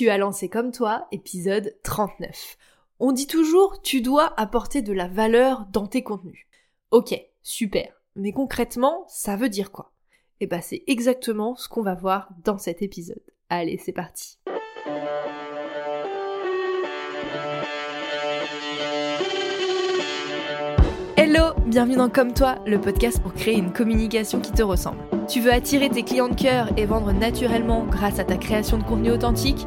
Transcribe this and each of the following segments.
Tu as lancé comme toi, épisode 39. On dit toujours tu dois apporter de la valeur dans tes contenus. Ok, super. Mais concrètement, ça veut dire quoi? Eh ben c'est exactement ce qu'on va voir dans cet épisode. Allez, c'est parti. Hello, bienvenue dans Comme toi, le podcast pour créer une communication qui te ressemble. Tu veux attirer tes clients de cœur et vendre naturellement grâce à ta création de contenu authentique?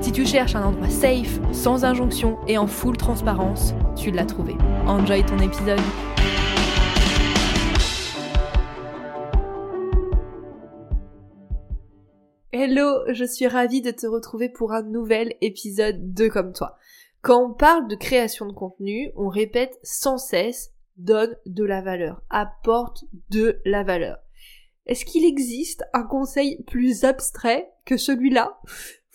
Si tu cherches un endroit safe, sans injonction et en full transparence, tu l'as trouvé. Enjoy ton épisode. Hello, je suis ravie de te retrouver pour un nouvel épisode de Comme toi. Quand on parle de création de contenu, on répète sans cesse donne de la valeur, apporte de la valeur. Est-ce qu'il existe un conseil plus abstrait que celui-là?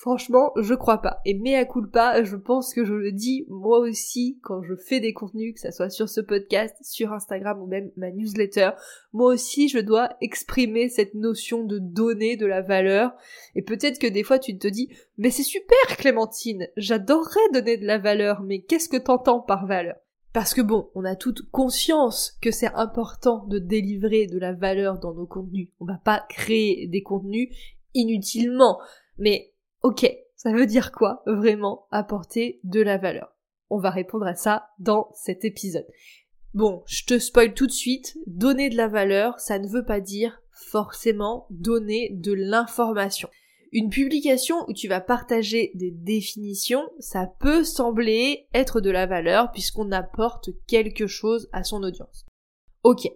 Franchement, je crois pas. Et mea culpa, je pense que je le dis moi aussi quand je fais des contenus, que ça soit sur ce podcast, sur Instagram ou même ma newsletter. Moi aussi, je dois exprimer cette notion de donner de la valeur. Et peut-être que des fois tu te dis, mais c'est super Clémentine, j'adorerais donner de la valeur, mais qu'est-ce que t'entends par valeur? Parce que bon, on a toute conscience que c'est important de délivrer de la valeur dans nos contenus. On va pas créer des contenus inutilement. Mais Ok, ça veut dire quoi vraiment apporter de la valeur? On va répondre à ça dans cet épisode. Bon, je te spoil tout de suite, donner de la valeur, ça ne veut pas dire forcément donner de l'information. Une publication où tu vas partager des définitions, ça peut sembler être de la valeur puisqu'on apporte quelque chose à son audience. Ok.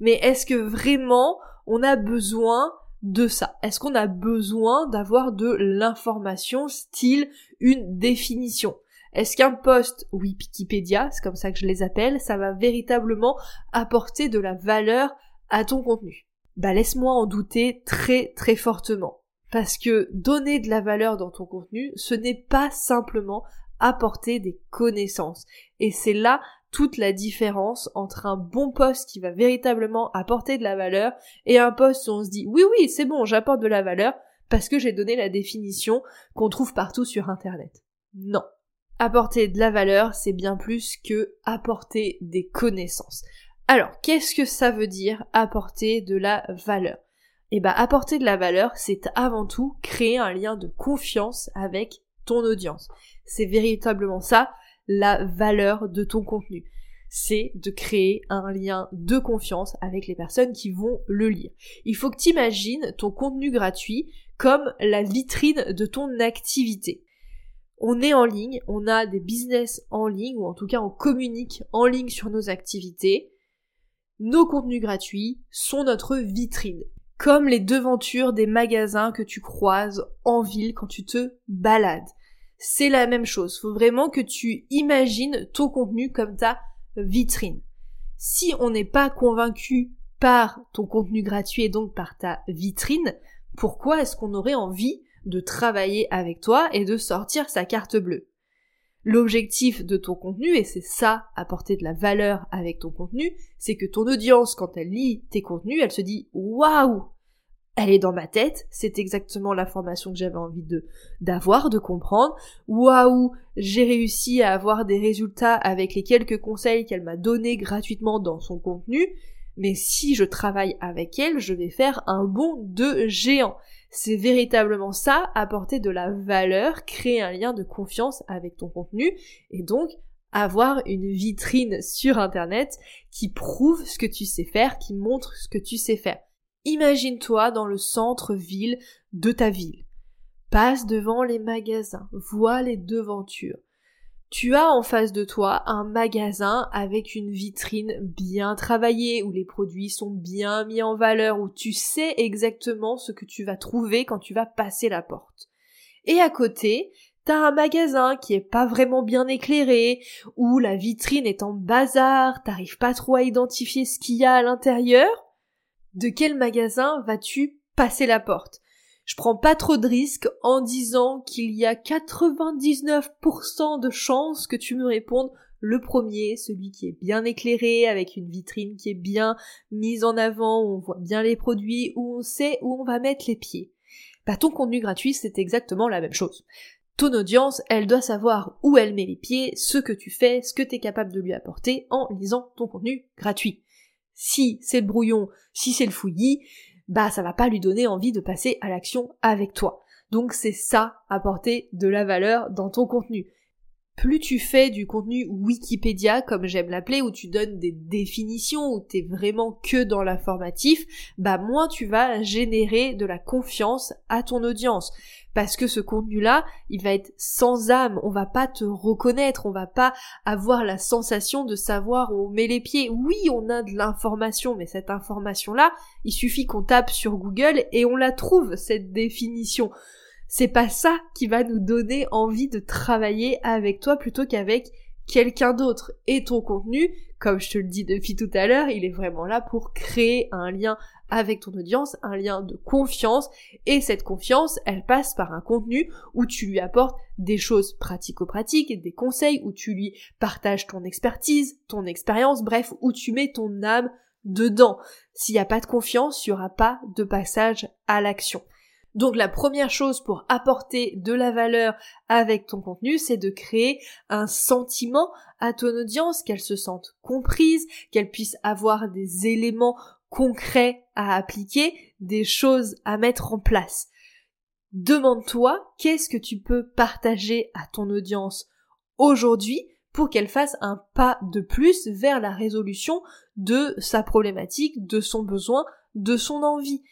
Mais est-ce que vraiment on a besoin de ça. Est-ce qu'on a besoin d'avoir de l'information style une définition? Est-ce qu'un post Wikipédia, c'est comme ça que je les appelle, ça va véritablement apporter de la valeur à ton contenu? Bah laisse-moi en douter très très fortement. Parce que donner de la valeur dans ton contenu, ce n'est pas simplement apporter des connaissances. Et c'est là toute la différence entre un bon poste qui va véritablement apporter de la valeur et un poste où on se dit oui oui c'est bon j'apporte de la valeur parce que j'ai donné la définition qu'on trouve partout sur internet. Non. Apporter de la valeur, c'est bien plus que apporter des connaissances. Alors, qu'est-ce que ça veut dire apporter de la valeur? Eh ben, apporter de la valeur, c'est avant tout créer un lien de confiance avec ton audience. C'est véritablement ça la valeur de ton contenu. C'est de créer un lien de confiance avec les personnes qui vont le lire. Il faut que tu imagines ton contenu gratuit comme la vitrine de ton activité. On est en ligne, on a des business en ligne, ou en tout cas on communique en ligne sur nos activités. Nos contenus gratuits sont notre vitrine comme les devantures des magasins que tu croises en ville quand tu te balades c'est la même chose. Faut vraiment que tu imagines ton contenu comme ta vitrine. Si on n'est pas convaincu par ton contenu gratuit et donc par ta vitrine, pourquoi est-ce qu'on aurait envie de travailler avec toi et de sortir sa carte bleue? L'objectif de ton contenu, et c'est ça, apporter de la valeur avec ton contenu, c'est que ton audience, quand elle lit tes contenus, elle se dit waouh, elle est dans ma tête, c'est exactement l'information que j'avais envie de d'avoir, de comprendre. Waouh, j'ai réussi à avoir des résultats avec les quelques conseils qu'elle m'a donnés gratuitement dans son contenu, mais si je travaille avec elle, je vais faire un bond de géant. C'est véritablement ça, apporter de la valeur, créer un lien de confiance avec ton contenu, et donc avoir une vitrine sur Internet qui prouve ce que tu sais faire, qui montre ce que tu sais faire. Imagine-toi dans le centre-ville de ta ville. Passe devant les magasins, vois les devantures. Tu as en face de toi un magasin avec une vitrine bien travaillée, où les produits sont bien mis en valeur, où tu sais exactement ce que tu vas trouver quand tu vas passer la porte. Et à côté, t'as un magasin qui est pas vraiment bien éclairé, ou la vitrine est en bazar, t'arrives pas trop à identifier ce qu'il y a à l'intérieur, de quel magasin vas-tu passer la porte? Je prends pas trop de risques en disant qu'il y a 99% de chances que tu me répondes le premier, celui qui est bien éclairé, avec une vitrine qui est bien mise en avant, où on voit bien les produits, où on sait où on va mettre les pieds. Bah ton contenu gratuit, c'est exactement la même chose. Ton audience, elle doit savoir où elle met les pieds, ce que tu fais, ce que tu es capable de lui apporter en lisant ton contenu gratuit. Si c'est le brouillon, si c'est le fouillis, bah ça va pas lui donner envie de passer à l'action avec toi. Donc c'est ça, apporter de la valeur dans ton contenu plus tu fais du contenu Wikipédia, comme j'aime l'appeler, où tu donnes des définitions, où t'es vraiment que dans l'informatif, bah moins tu vas générer de la confiance à ton audience. Parce que ce contenu-là, il va être sans âme, on va pas te reconnaître, on va pas avoir la sensation de savoir où on met les pieds. Oui, on a de l'information, mais cette information-là, il suffit qu'on tape sur Google et on la trouve, cette définition c'est pas ça qui va nous donner envie de travailler avec toi plutôt qu'avec quelqu'un d'autre. Et ton contenu, comme je te le dis depuis tout à l'heure, il est vraiment là pour créer un lien avec ton audience, un lien de confiance, et cette confiance, elle passe par un contenu où tu lui apportes des choses pratico-pratiques, des conseils, où tu lui partages ton expertise, ton expérience, bref, où tu mets ton âme dedans. S'il n'y a pas de confiance, il n'y aura pas de passage à l'action. Donc la première chose pour apporter de la valeur avec ton contenu, c'est de créer un sentiment à ton audience, qu'elle se sente comprise, qu'elle puisse avoir des éléments concrets à appliquer, des choses à mettre en place. Demande-toi qu'est-ce que tu peux partager à ton audience aujourd'hui pour qu'elle fasse un pas de plus vers la résolution de sa problématique, de son besoin, de son envie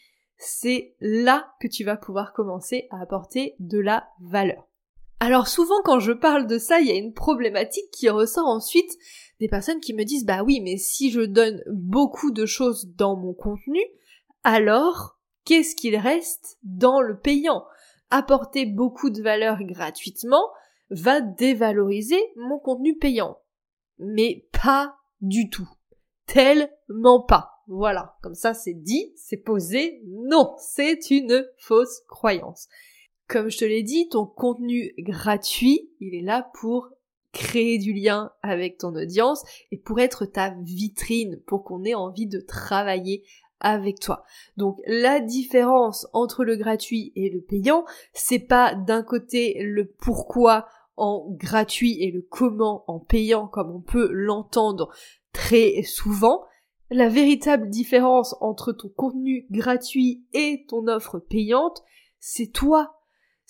c'est là que tu vas pouvoir commencer à apporter de la valeur. Alors souvent quand je parle de ça, il y a une problématique qui ressort ensuite des personnes qui me disent bah oui mais si je donne beaucoup de choses dans mon contenu, alors qu'est-ce qu'il reste dans le payant? Apporter beaucoup de valeur gratuitement va dévaloriser mon contenu payant. Mais pas du tout. Tellement pas. Voilà, comme ça c'est dit, c'est posé. Non, c'est une fausse croyance. Comme je te l'ai dit, ton contenu gratuit, il est là pour créer du lien avec ton audience et pour être ta vitrine, pour qu'on ait envie de travailler avec toi. Donc la différence entre le gratuit et le payant, c'est pas d'un côté le pourquoi en gratuit et le comment en payant comme on peut l'entendre très souvent, la véritable différence entre ton contenu gratuit et ton offre payante, c'est toi.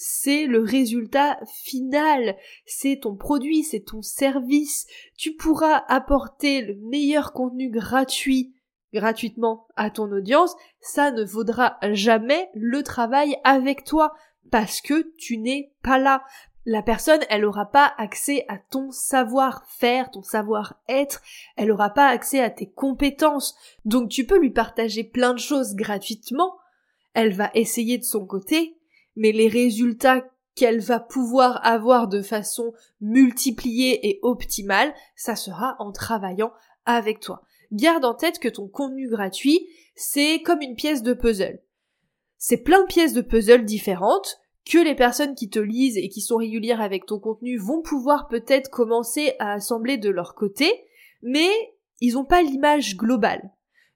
C'est le résultat final. C'est ton produit, c'est ton service. Tu pourras apporter le meilleur contenu gratuit gratuitement à ton audience, ça ne vaudra jamais le travail avec toi parce que tu n'es pas là, la personne, elle n'aura pas accès à ton savoir-faire, ton savoir-être, elle n'aura pas accès à tes compétences. Donc tu peux lui partager plein de choses gratuitement, elle va essayer de son côté, mais les résultats qu'elle va pouvoir avoir de façon multipliée et optimale, ça sera en travaillant avec toi. Garde en tête que ton contenu gratuit, c'est comme une pièce de puzzle. C'est plein de pièces de puzzle différentes, que les personnes qui te lisent et qui sont régulières avec ton contenu vont pouvoir peut-être commencer à assembler de leur côté, mais ils n'ont pas l'image globale.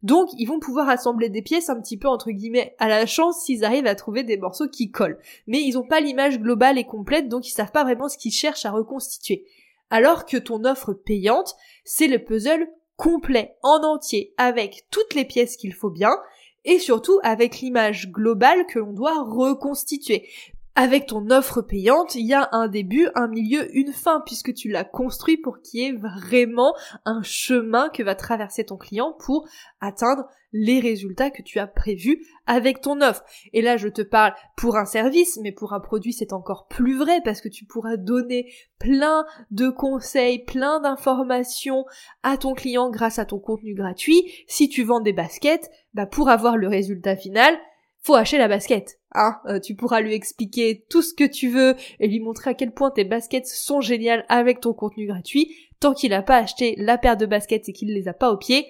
Donc ils vont pouvoir assembler des pièces un petit peu entre guillemets à la chance s'ils arrivent à trouver des morceaux qui collent. Mais ils n'ont pas l'image globale et complète, donc ils savent pas vraiment ce qu'ils cherchent à reconstituer. Alors que ton offre payante, c'est le puzzle complet, en entier, avec toutes les pièces qu'il faut bien, et surtout avec l'image globale que l'on doit reconstituer. Avec ton offre payante, il y a un début, un milieu, une fin, puisque tu l'as construit pour qu'il y ait vraiment un chemin que va traverser ton client pour atteindre les résultats que tu as prévus avec ton offre. Et là, je te parle pour un service, mais pour un produit, c'est encore plus vrai parce que tu pourras donner plein de conseils, plein d'informations à ton client grâce à ton contenu gratuit. Si tu vends des baskets, bah pour avoir le résultat final, faut acheter la basket. Hein euh, tu pourras lui expliquer tout ce que tu veux et lui montrer à quel point tes baskets sont géniales avec ton contenu gratuit. Tant qu'il n'a pas acheté la paire de baskets et qu'il les a pas au pied,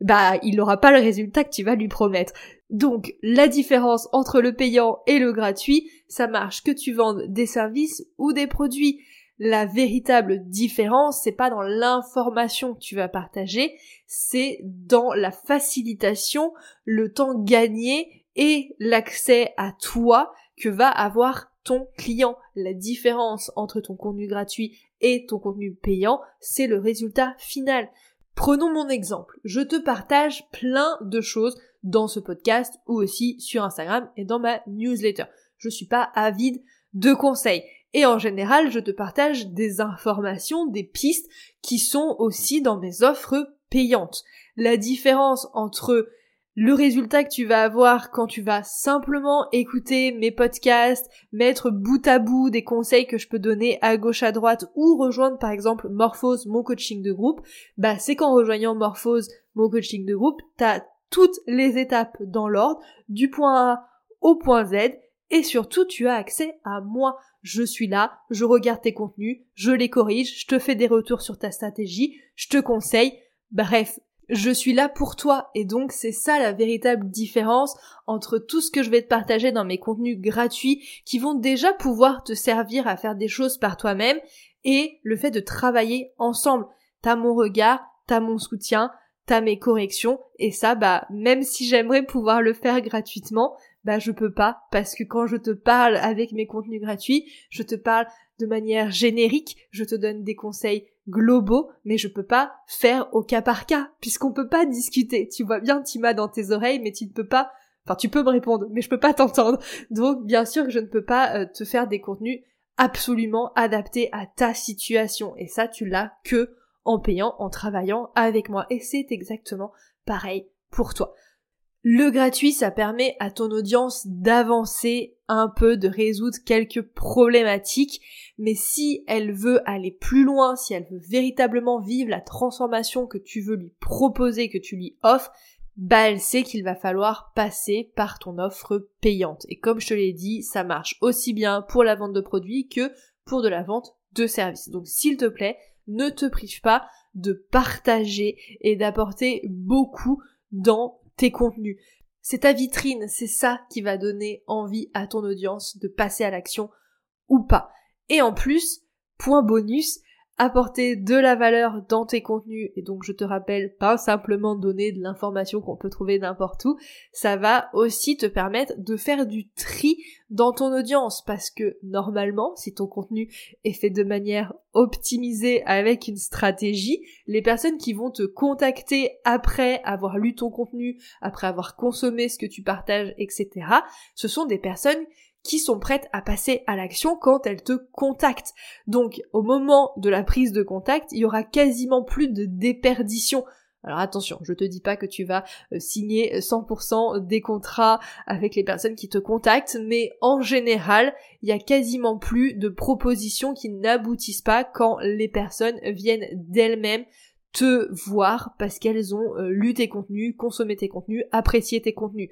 bah il n'aura pas le résultat que tu vas lui promettre. Donc la différence entre le payant et le gratuit, ça marche que tu vendes des services ou des produits. La véritable différence, c'est pas dans l'information que tu vas partager, c'est dans la facilitation, le temps gagné et l'accès à toi que va avoir ton client. La différence entre ton contenu gratuit et ton contenu payant, c'est le résultat final. Prenons mon exemple. Je te partage plein de choses dans ce podcast ou aussi sur Instagram et dans ma newsletter. Je suis pas avide de conseils. Et en général, je te partage des informations, des pistes qui sont aussi dans mes offres payantes. La différence entre le résultat que tu vas avoir quand tu vas simplement écouter mes podcasts, mettre bout à bout des conseils que je peux donner à gauche à droite ou rejoindre par exemple Morphose, mon coaching de groupe, bah c'est qu'en rejoignant Morphose, mon coaching de groupe, t'as toutes les étapes dans l'ordre, du point A au point Z, et surtout tu as accès à moi. Je suis là, je regarde tes contenus, je les corrige, je te fais des retours sur ta stratégie, je te conseille, bref, je suis là pour toi et donc c'est ça la véritable différence entre tout ce que je vais te partager dans mes contenus gratuits qui vont déjà pouvoir te servir à faire des choses par toi-même et le fait de travailler ensemble. T'as mon regard, t'as mon soutien, t'as mes corrections et ça bah même si j'aimerais pouvoir le faire gratuitement, bah je peux pas parce que quand je te parle avec mes contenus gratuits, je te parle de manière générique, je te donne des conseils globaux, mais je peux pas faire au cas par cas, puisqu'on peut pas discuter. Tu vois bien Tima dans tes oreilles, mais tu ne peux pas, enfin tu peux me répondre, mais je peux pas t'entendre. Donc bien sûr que je ne peux pas euh, te faire des contenus absolument adaptés à ta situation. Et ça, tu l'as que en payant, en travaillant avec moi. Et c'est exactement pareil pour toi. Le gratuit, ça permet à ton audience d'avancer un peu, de résoudre quelques problématiques, mais si elle veut aller plus loin, si elle veut véritablement vivre la transformation que tu veux lui proposer, que tu lui offres, bah elle sait qu'il va falloir passer par ton offre payante. Et comme je te l'ai dit, ça marche aussi bien pour la vente de produits que pour de la vente de services. Donc s'il te plaît, ne te prive pas de partager et d'apporter beaucoup dans tes contenus. C'est ta vitrine, c'est ça qui va donner envie à ton audience de passer à l'action ou pas. Et en plus, point bonus, apporter de la valeur dans tes contenus et donc je te rappelle pas simplement donner de l'information qu'on peut trouver n'importe où, ça va aussi te permettre de faire du tri dans ton audience parce que normalement si ton contenu est fait de manière optimisée avec une stratégie, les personnes qui vont te contacter après avoir lu ton contenu, après avoir consommé ce que tu partages, etc., ce sont des personnes qui sont prêtes à passer à l'action quand elles te contactent. Donc au moment de la prise de contact, il y aura quasiment plus de déperdition. Alors attention, je te dis pas que tu vas euh, signer 100% des contrats avec les personnes qui te contactent, mais en général, il y a quasiment plus de propositions qui n'aboutissent pas quand les personnes viennent d'elles-mêmes te voir parce qu'elles ont euh, lu tes contenus, consommé tes contenus, apprécié tes contenus.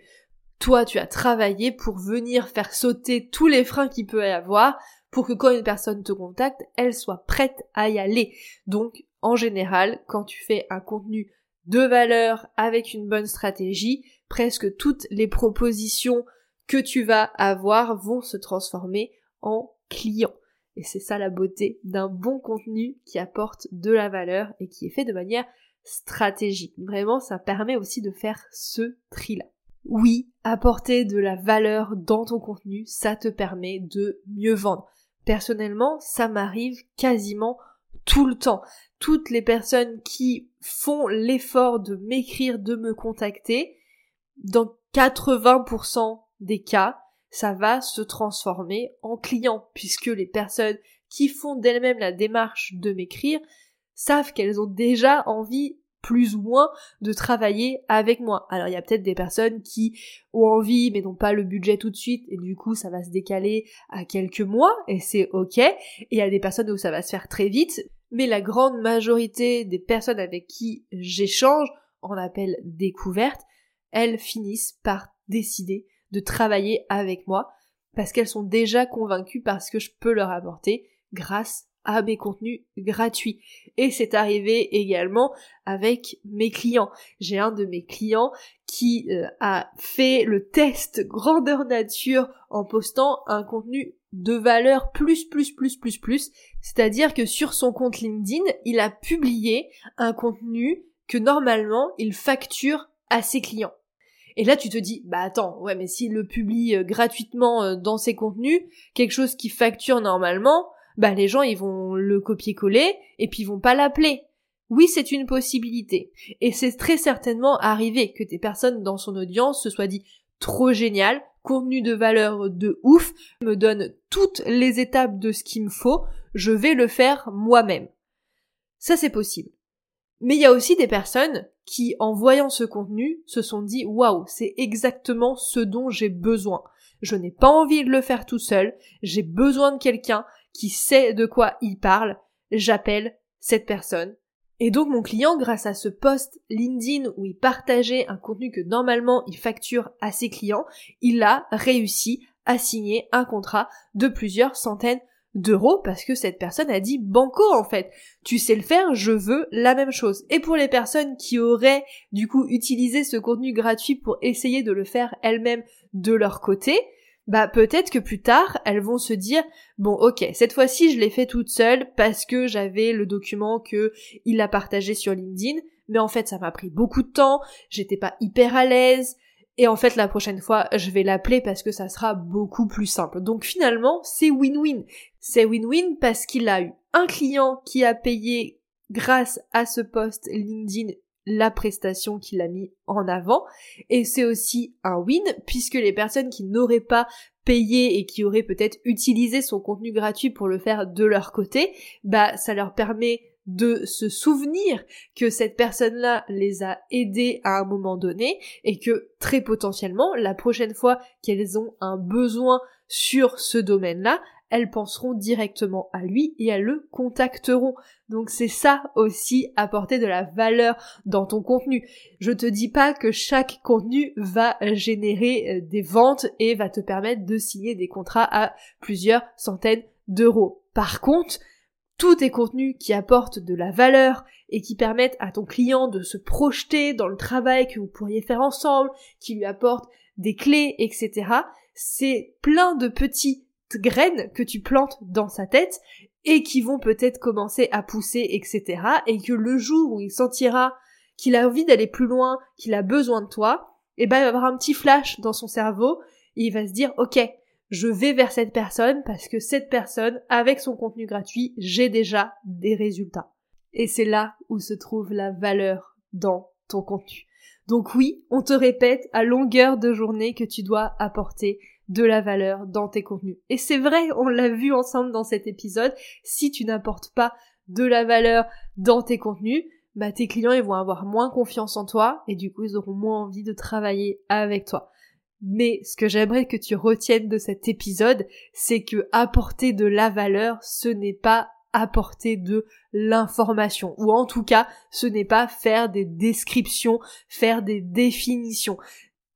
Toi, tu as travaillé pour venir faire sauter tous les freins qu'il peut y avoir pour que quand une personne te contacte, elle soit prête à y aller. Donc, en général, quand tu fais un contenu de valeur avec une bonne stratégie, presque toutes les propositions que tu vas avoir vont se transformer en clients. Et c'est ça la beauté d'un bon contenu qui apporte de la valeur et qui est fait de manière stratégique. Vraiment, ça permet aussi de faire ce tri-là. Oui, apporter de la valeur dans ton contenu, ça te permet de mieux vendre. Personnellement, ça m'arrive quasiment tout le temps. Toutes les personnes qui font l'effort de m'écrire, de me contacter, dans 80% des cas, ça va se transformer en client, puisque les personnes qui font d'elles-mêmes la démarche de m'écrire savent qu'elles ont déjà envie plus ou moins de travailler avec moi. Alors il y a peut-être des personnes qui ont envie mais n'ont pas le budget tout de suite et du coup ça va se décaler à quelques mois et c'est ok. Et il y a des personnes où ça va se faire très vite. Mais la grande majorité des personnes avec qui j'échange, en appel découverte, elles finissent par décider de travailler avec moi parce qu'elles sont déjà convaincues parce que je peux leur apporter grâce à mes contenus gratuits. Et c'est arrivé également avec mes clients. J'ai un de mes clients qui euh, a fait le test grandeur nature en postant un contenu de valeur plus plus plus plus plus. C'est-à-dire que sur son compte LinkedIn, il a publié un contenu que normalement il facture à ses clients. Et là, tu te dis, bah attends, ouais, mais s'il le publie euh, gratuitement euh, dans ses contenus, quelque chose qui facture normalement, bah les gens ils vont le copier-coller et puis ils vont pas l'appeler. Oui, c'est une possibilité. Et c'est très certainement arrivé que des personnes dans son audience se soient dit trop génial, contenu de valeur de ouf, me donne toutes les étapes de ce qu'il me faut, je vais le faire moi-même. Ça c'est possible. Mais il y a aussi des personnes qui, en voyant ce contenu, se sont dit waouh, c'est exactement ce dont j'ai besoin. Je n'ai pas envie de le faire tout seul, j'ai besoin de quelqu'un qui sait de quoi il parle, j'appelle cette personne. Et donc mon client, grâce à ce post LinkedIn où il partageait un contenu que normalement il facture à ses clients, il a réussi à signer un contrat de plusieurs centaines d'euros parce que cette personne a dit banco en fait. Tu sais le faire, je veux la même chose. Et pour les personnes qui auraient du coup utilisé ce contenu gratuit pour essayer de le faire elles-mêmes de leur côté, bah peut-être que plus tard, elles vont se dire bon ok, cette fois-ci je l'ai fait toute seule parce que j'avais le document que il a partagé sur LinkedIn, mais en fait ça m'a pris beaucoup de temps, j'étais pas hyper à l'aise, et en fait la prochaine fois je vais l'appeler parce que ça sera beaucoup plus simple. Donc finalement c'est win-win. C'est win-win parce qu'il a eu un client qui a payé grâce à ce post LinkedIn la prestation qu'il a mis en avant. Et c'est aussi un win puisque les personnes qui n'auraient pas payé et qui auraient peut-être utilisé son contenu gratuit pour le faire de leur côté, bah ça leur permet de se souvenir que cette personne-là les a aidés à un moment donné et que très potentiellement la prochaine fois qu'elles ont un besoin sur ce domaine-là, elles penseront directement à lui et elles le contacteront. Donc c'est ça aussi apporter de la valeur dans ton contenu. Je te dis pas que chaque contenu va générer euh, des ventes et va te permettre de signer des contrats à plusieurs centaines d'euros. Par contre, tous tes contenus qui apportent de la valeur et qui permettent à ton client de se projeter dans le travail que vous pourriez faire ensemble, qui lui apportent des clés, etc. C'est plein de petits graines que tu plantes dans sa tête et qui vont peut-être commencer à pousser, etc. Et que le jour où il sentira qu'il a envie d'aller plus loin, qu'il a besoin de toi, eh ben il va avoir un petit flash dans son cerveau et il va se dire ok, je vais vers cette personne parce que cette personne, avec son contenu gratuit, j'ai déjà des résultats. Et c'est là où se trouve la valeur dans ton contenu. Donc oui, on te répète à longueur de journée que tu dois apporter de la valeur dans tes contenus. Et c'est vrai, on l'a vu ensemble dans cet épisode, si tu n'apportes pas de la valeur dans tes contenus, bah tes clients ils vont avoir moins confiance en toi et du coup ils auront moins envie de travailler avec toi. Mais ce que j'aimerais que tu retiennes de cet épisode, c'est que apporter de la valeur, ce n'est pas apporter de l'information ou en tout cas ce n'est pas faire des descriptions, faire des définitions.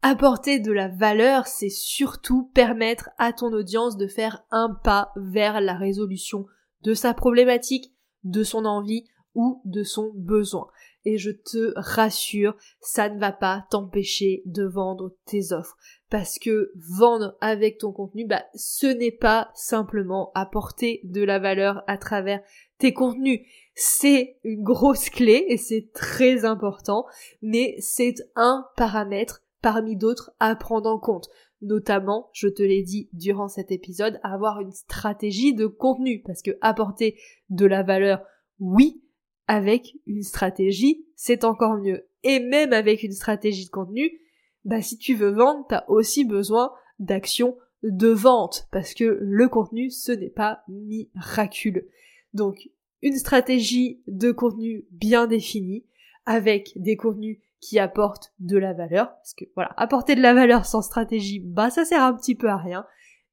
Apporter de la valeur, c'est surtout permettre à ton audience de faire un pas vers la résolution de sa problématique, de son envie ou de son besoin. Et je te rassure, ça ne va pas t'empêcher de vendre tes offres. Parce que vendre avec ton contenu, bah, ce n'est pas simplement apporter de la valeur à travers tes contenus. C'est une grosse clé et c'est très important, mais c'est un paramètre parmi d'autres à prendre en compte. Notamment, je te l'ai dit durant cet épisode, avoir une stratégie de contenu. Parce que apporter de la valeur, oui, avec une stratégie, c'est encore mieux. Et même avec une stratégie de contenu, bah si tu veux vendre, t'as aussi besoin d'actions de vente. Parce que le contenu, ce n'est pas miraculeux. Donc, une stratégie de contenu bien définie, avec des contenus qui apporte de la valeur, parce que voilà, apporter de la valeur sans stratégie, bah ça sert un petit peu à rien,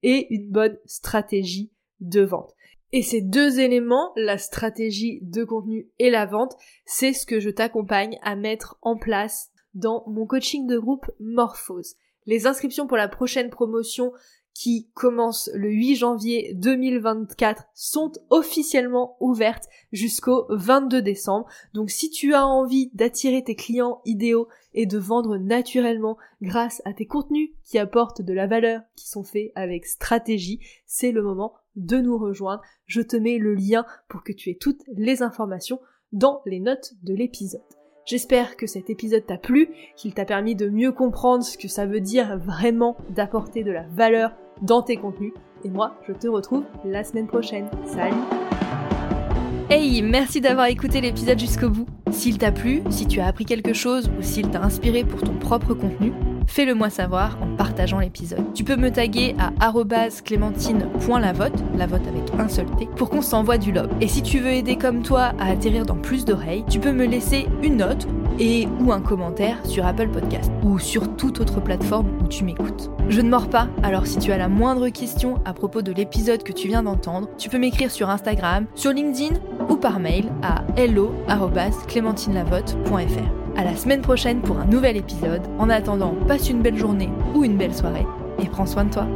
et une bonne stratégie de vente. Et ces deux éléments, la stratégie de contenu et la vente, c'est ce que je t'accompagne à mettre en place dans mon coaching de groupe Morphose. Les inscriptions pour la prochaine promotion qui commence le 8 janvier 2024 sont officiellement ouvertes jusqu'au 22 décembre. Donc si tu as envie d'attirer tes clients idéaux et de vendre naturellement grâce à tes contenus qui apportent de la valeur, qui sont faits avec stratégie, c'est le moment de nous rejoindre. Je te mets le lien pour que tu aies toutes les informations dans les notes de l'épisode. J'espère que cet épisode t'a plu, qu'il t'a permis de mieux comprendre ce que ça veut dire vraiment d'apporter de la valeur dans tes contenus. Et moi, je te retrouve la semaine prochaine. Salut Hey, merci d'avoir écouté l'épisode jusqu'au bout. S'il t'a plu, si tu as appris quelque chose ou s'il t'a inspiré pour ton propre contenu, fais-le moi savoir en partageant l'épisode. Tu peux me taguer à clémentine.lavote, la vote avec un seul T, pour qu'on s'envoie du love. Et si tu veux aider comme toi à atterrir dans plus d'oreilles, tu peux me laisser une note et ou un commentaire sur Apple Podcast ou sur toute autre plateforme où tu m'écoutes. Je ne mords pas, alors si tu as la moindre question à propos de l'épisode que tu viens d'entendre, tu peux m'écrire sur Instagram, sur LinkedIn ou par mail à hello@clémentinelavote.fr. À la semaine prochaine pour un nouvel épisode. En attendant, passe une belle journée ou une belle soirée et prends soin de toi.